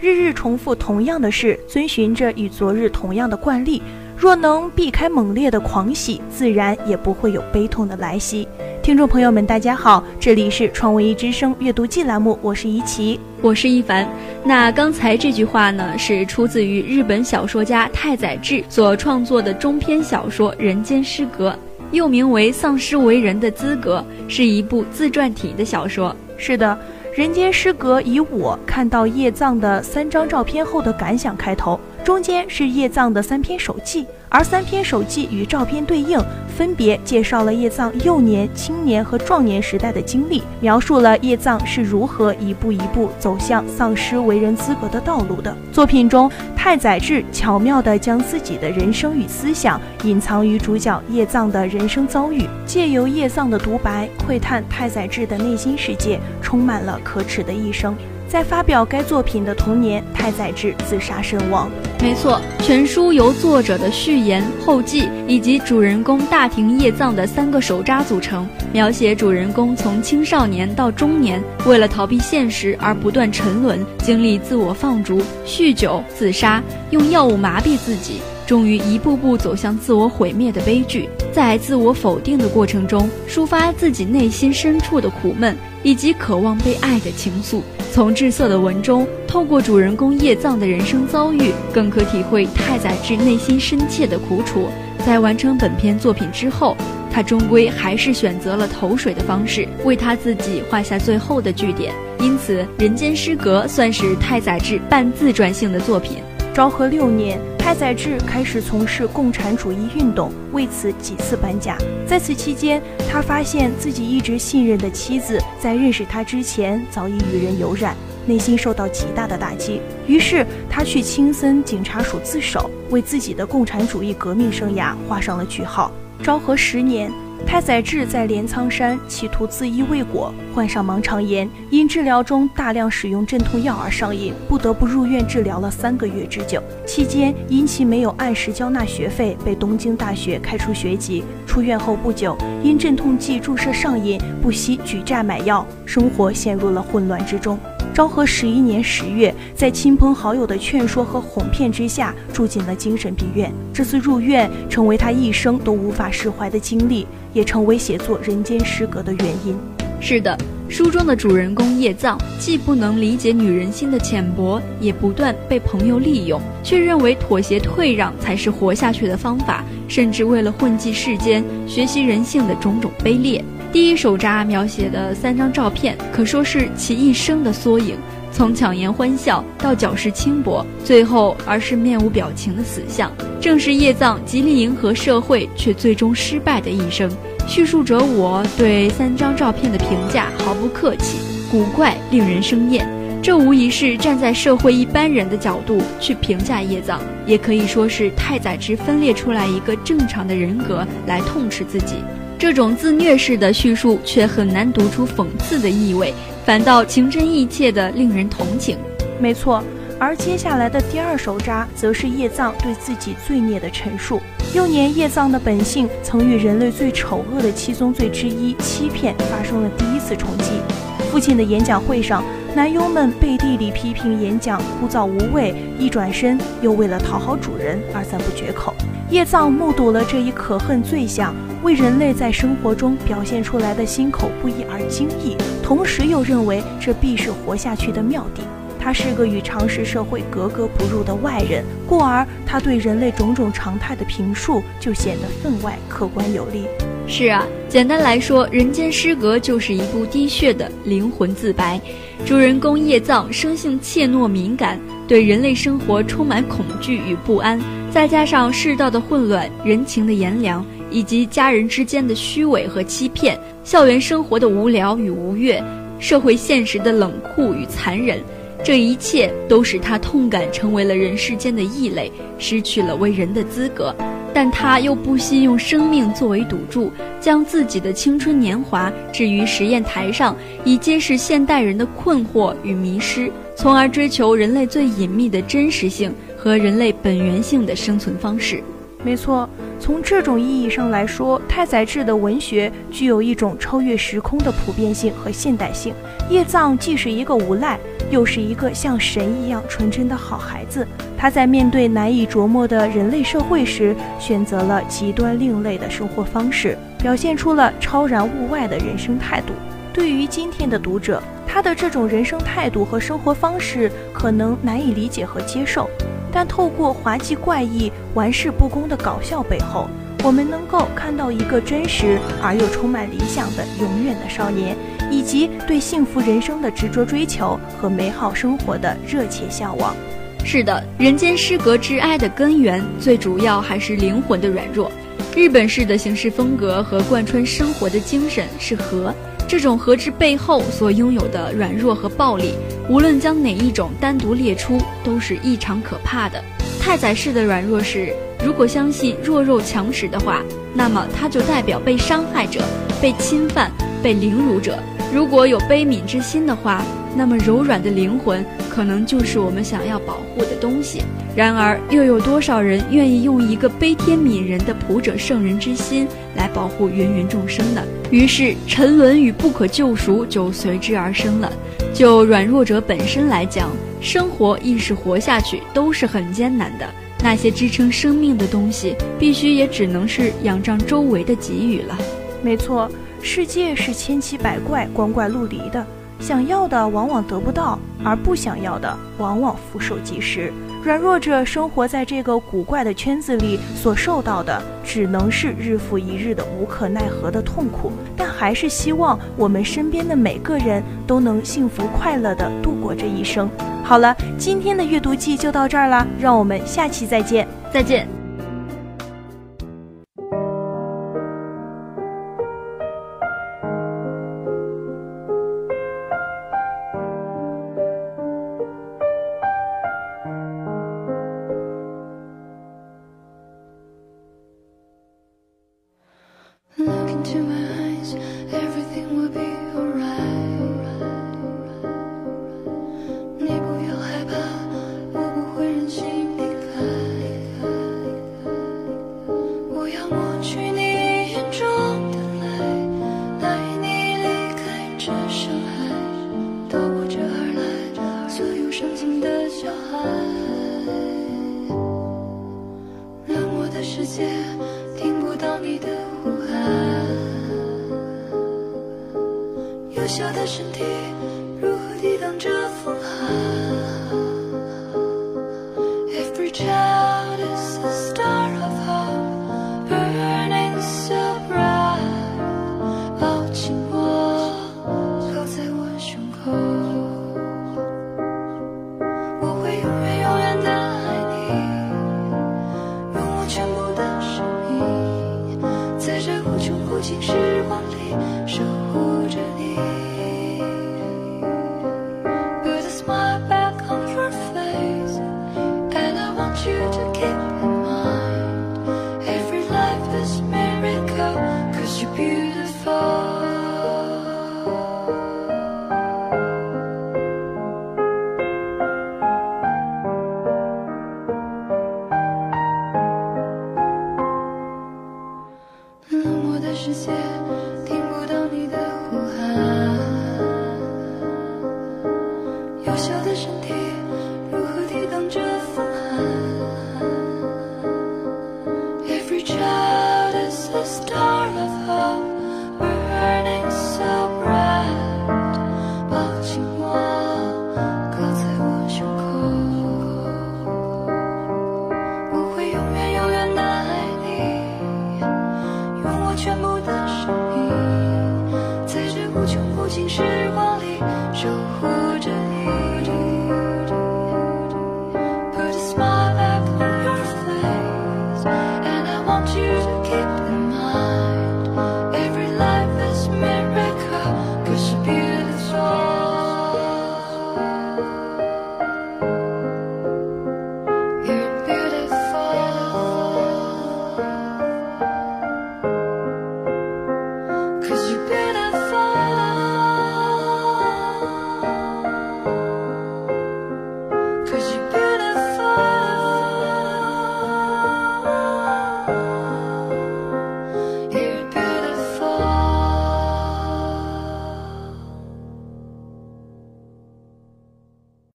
日日重复同样的事，遵循着与昨日同样的惯例。若能避开猛烈的狂喜，自然也不会有悲痛的来袭。听众朋友们，大家好，这里是创文艺之声阅读季栏目，我是怡琪，我是一凡。那刚才这句话呢，是出自于日本小说家太宰治所创作的中篇小说《人间失格》，又名为《丧失为人的资格》，是一部自传体的小说。是的。人间失格以我看到叶藏的三张照片后的感想开头，中间是叶藏的三篇手记，而三篇手记与照片对应，分别介绍了叶藏幼年、青年和壮年时代的经历，描述了叶藏是如何一步一步走向丧失为人资格的道路的。作品中，太宰治巧妙地将自己的人生与思想隐藏于主角叶藏的人生遭遇，借由叶藏的独白窥探太宰治的内心世界，充满了。可耻的一生，在发表该作品的同年，太宰治自杀身亡。没错，全书由作者的序言、后记以及主人公大庭叶藏的三个手札组成，描写主人公从青少年到中年，为了逃避现实而不断沉沦，经历自我放逐、酗酒、自杀，用药物麻痹自己。终于一步步走向自我毁灭的悲剧，在自我否定的过程中，抒发自己内心深处的苦闷以及渴望被爱的情愫。从滞涩的文中，透过主人公叶藏的人生遭遇，更可体会太宰治内心深切的苦楚。在完成本篇作品之后，他终归还是选择了投水的方式，为他自己画下最后的句点。因此，《人间失格》算是太宰治半自传性的作品。昭和六年，太宰治开始从事共产主义运动，为此几次搬家。在此期间，他发现自己一直信任的妻子在认识他之前早已与人有染，内心受到极大的打击。于是，他去青森警察署自首，为自己的共产主义革命生涯画上了句号。昭和十年。太宰治在镰仓山企图自缢未果，患上盲肠炎，因治疗中大量使用镇痛药而上瘾，不得不入院治疗了三个月之久。期间因其没有按时交纳学费，被东京大学开除学籍。出院后不久，因镇痛剂注射上瘾，不惜举债买药，生活陷入了混乱之中。昭和十一年十月，在亲朋好友的劝说和哄骗之下，住进了精神病院。这次入院成为他一生都无法释怀的经历，也成为写作《人间失格》的原因。是的，书中的主人公叶藏既不能理解女人心的浅薄，也不断被朋友利用，却认为妥协退让才是活下去的方法，甚至为了混迹世间，学习人性的种种卑劣。第一手札描写的三张照片，可说是其一生的缩影。从强颜欢笑到矫饰轻薄，最后而是面无表情的死相，正是叶藏极力迎合社会却最终失败的一生。叙述者我对三张照片的评价毫不客气，古怪，令人生厌。这无疑是站在社会一般人的角度去评价叶藏，也可以说是太宰治分裂出来一个正常的人格来痛斥自己。这种自虐式的叙述却很难读出讽刺的意味，反倒情真意切的令人同情。没错，而接下来的第二手札则是叶藏对自己罪孽的陈述。幼年叶藏的本性曾与人类最丑恶的七宗罪之一欺骗发生了第一次冲击。父亲的演讲会上，男佣们背地里批评演讲枯燥无味，一转身又为了讨好主人而赞不绝口。叶藏目睹了这一可恨罪相。为人类在生活中表现出来的心口不一而惊异，同时又认为这必是活下去的妙地。他是个与常识社会格格不入的外人，故而他对人类种种常态的评述就显得分外客观有力。是啊，简单来说，《人间失格》就是一部滴血的灵魂自白。主人公叶藏生性怯懦敏感，对人类生活充满恐惧与不安，再加上世道的混乱、人情的炎凉。以及家人之间的虚伪和欺骗，校园生活的无聊与无悦，社会现实的冷酷与残忍，这一切都使他痛感成为了人世间的异类，失去了为人的资格。但他又不惜用生命作为赌注，将自己的青春年华置于实验台上，以揭示现代人的困惑与迷失，从而追求人类最隐秘的真实性和人类本源性的生存方式。没错，从这种意义上来说，太宰治的文学具有一种超越时空的普遍性和现代性。叶藏既是一个无赖，又是一个像神一样纯真的好孩子。他在面对难以琢磨的人类社会时，选择了极端另类的生活方式，表现出了超然物外的人生态度。对于今天的读者，他的这种人生态度和生活方式可能难以理解和接受。但透过滑稽怪异、玩世不恭的搞笑背后，我们能够看到一个真实而又充满理想的永远的少年，以及对幸福人生的执着追求和美好生活的热切向往。是的，人间失格之哀的根源，最主要还是灵魂的软弱。日本式的行事风格和贯穿生活的精神是和。这种和之背后所拥有的软弱和暴力，无论将哪一种单独列出，都是异常可怕的。太宰式的软弱是，如果相信弱肉强食的话，那么它就代表被伤害者、被侵犯、被凌辱者。如果有悲悯之心的话，那么柔软的灵魂可能就是我们想要保护的东西。然而，又有多少人愿意用一个悲天悯人的普者圣人之心来保护芸芸众生呢？于是，沉沦与不可救赎就随之而生了。就软弱者本身来讲，生活亦是活下去都是很艰难的。那些支撑生命的东西，必须也只能是仰仗周围的给予了。没错，世界是千奇百怪、光怪陆离的，想要的往往得不到，而不想要的往往俯首即是。软弱者生活在这个古怪的圈子里，所受到的只能是日复一日的无可奈何的痛苦。但还是希望我们身边的每个人都能幸福快乐地度过这一生。好了，今天的阅读记就到这儿了，让我们下期再见，再见。静的小孩，冷漠的世界听不到你的呼喊，幼小的身体如何抵挡这风寒？穷不尽时光里守护着你。